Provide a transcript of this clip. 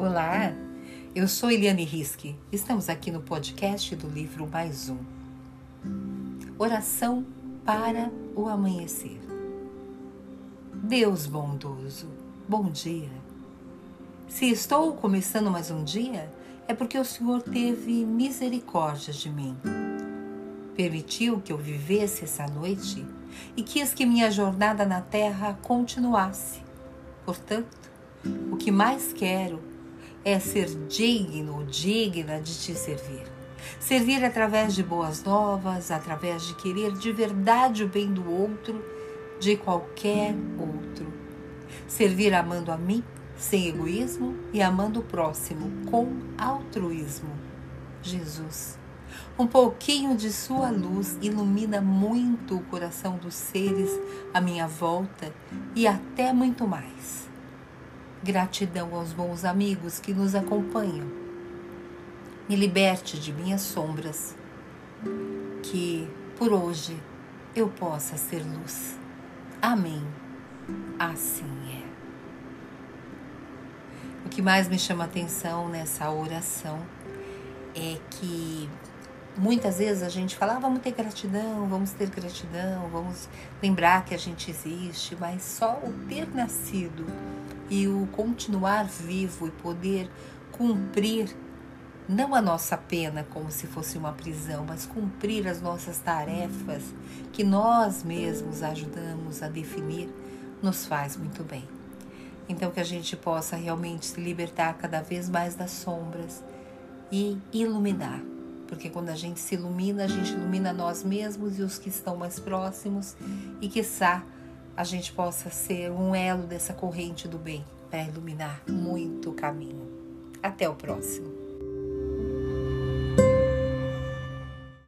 Olá, eu sou Eliane Riske. Estamos aqui no podcast do livro Mais Um. Oração para o amanhecer. Deus bondoso, bom dia. Se estou começando mais um dia, é porque o Senhor teve misericórdia de mim. Permitiu que eu vivesse essa noite e quis que minha jornada na terra continuasse. Portanto, o que mais quero é ser digno ou digna de te servir. Servir através de boas novas, através de querer de verdade o bem do outro, de qualquer outro. Servir amando a mim, sem egoísmo, e amando o próximo, com altruísmo. Jesus, um pouquinho de Sua luz ilumina muito o coração dos seres à minha volta e até muito mais. Gratidão aos bons amigos que nos acompanham. Me liberte de minhas sombras, que por hoje eu possa ser luz. Amém. Assim é. O que mais me chama atenção nessa oração é que muitas vezes a gente fala, ah, vamos ter gratidão, vamos ter gratidão, vamos lembrar que a gente existe, mas só o ter nascido e o continuar vivo e poder cumprir não a nossa pena como se fosse uma prisão, mas cumprir as nossas tarefas que nós mesmos ajudamos a definir, nos faz muito bem. Então, que a gente possa realmente se libertar cada vez mais das sombras e iluminar. Porque quando a gente se ilumina, a gente ilumina nós mesmos e os que estão mais próximos, e quiçá a gente possa ser um elo dessa corrente do bem para iluminar muito o caminho. Até o próximo.